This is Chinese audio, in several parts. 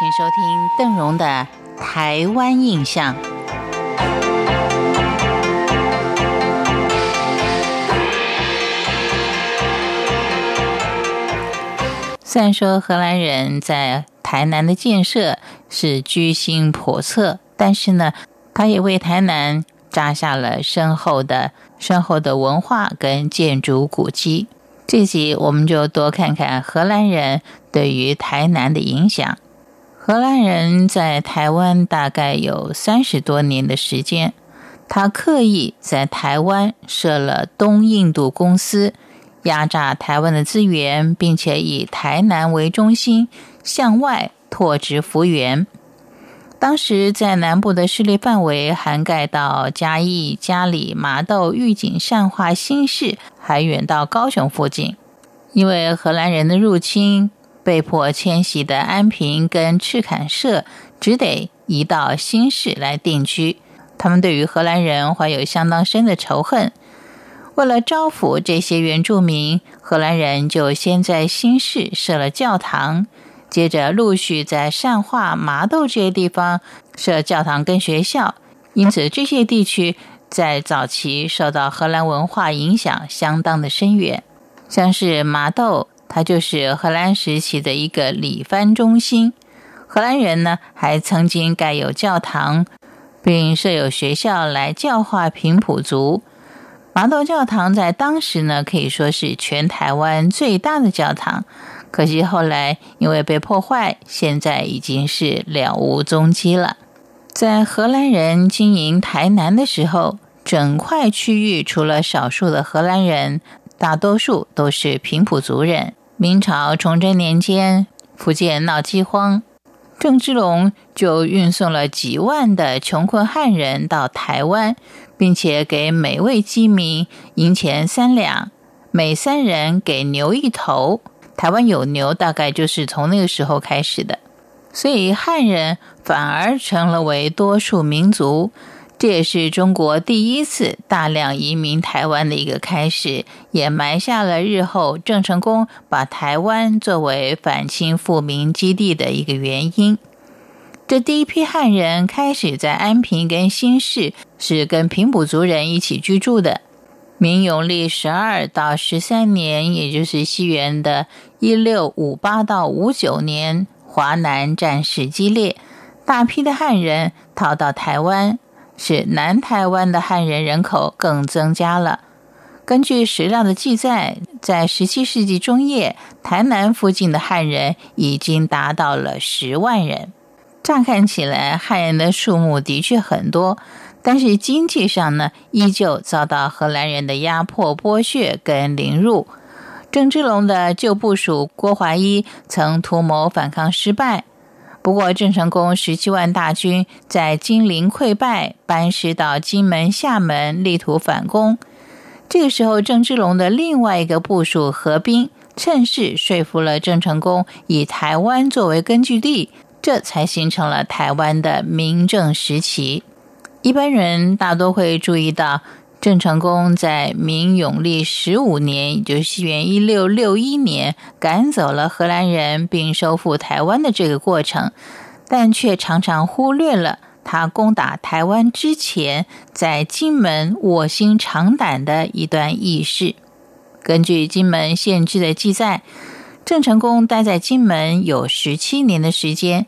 请收听邓荣的《台湾印象》。虽然说荷兰人在台南的建设是居心叵测，但是呢，他也为台南扎下了深厚的、深厚的文化跟建筑古迹。这集我们就多看看荷兰人对于台南的影响。荷兰人在台湾大概有三十多年的时间，他刻意在台湾设了东印度公司。压榨台湾的资源，并且以台南为中心向外拓殖幅员。当时在南部的势力范围涵盖到嘉义、嘉里、麻豆、玉井、善化、新市，还远到高雄附近。因为荷兰人的入侵，被迫迁徙的安平跟赤坎社只得移到新市来定居。他们对于荷兰人怀有相当深的仇恨。为了招抚这些原住民，荷兰人就先在新市设了教堂，接着陆续在善化、麻豆这些地方设教堂跟学校。因此，这些地区在早期受到荷兰文化影响相当的深远。像是麻豆，它就是荷兰时期的一个礼藩中心。荷兰人呢，还曾经盖有教堂，并设有学校来教化平埔族。麻豆教堂在当时呢，可以说是全台湾最大的教堂。可惜后来因为被破坏，现在已经是了无踪迹了。在荷兰人经营台南的时候，整块区域除了少数的荷兰人，大多数都是平埔族人。明朝崇祯年间，福建闹饥荒，郑芝龙就运送了几万的穷困汉人到台湾。并且给每位饥民银钱三两，每三人给牛一头。台湾有牛，大概就是从那个时候开始的。所以汉人反而成了为多数民族，这也是中国第一次大量移民台湾的一个开始，也埋下了日后郑成功把台湾作为反清复明基地的一个原因。这第一批汉人开始在安平跟新市是跟平埔族人一起居住的。明永历十二到十三年，也就是西元的一六五八到五九年，华南战事激烈，大批的汉人逃到台湾，使南台湾的汉人人口更增加了。根据史料的记载，在十七世纪中叶，台南附近的汉人已经达到了十万人。乍看起来，汉人的数目的确很多，但是经济上呢，依旧遭到荷兰人的压迫、剥削跟凌辱。郑芝龙的旧部属郭怀一曾图谋反抗失败，不过郑成功十七万大军在金陵溃败，班师到金门、厦门，力图反攻。这个时候，郑芝龙的另外一个部属何斌趁势说服了郑成功，以台湾作为根据地。这才形成了台湾的明政时期。一般人大多会注意到，郑成功在明永历十五年，也就是西元一六六一年，赶走了荷兰人并收复台湾的这个过程，但却常常忽略了他攻打台湾之前，在金门卧薪尝胆的一段轶事。根据金门县志的记载。郑成功待在金门有十七年的时间，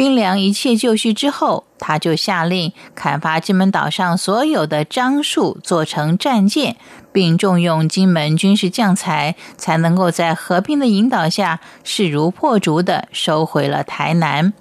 兵粮一切就绪之后，他就下令砍伐金门岛上所有的樟树，做成战舰，并重用金门军事将才，才能够在和平的引导下，势如破竹的收回了台南。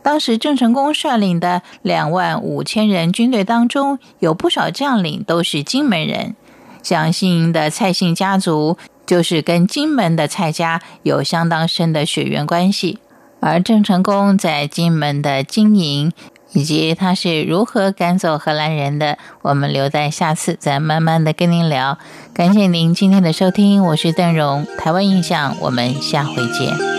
当时郑成功率领的两万五千人军队当中，有不少将领都是金门人，像姓营的蔡姓家族。就是跟金门的蔡家有相当深的血缘关系，而郑成功在金门的经营，以及他是如何赶走荷兰人的，我们留在下次再慢慢的跟您聊。感谢您今天的收听，我是邓荣，台湾印象，我们下回见。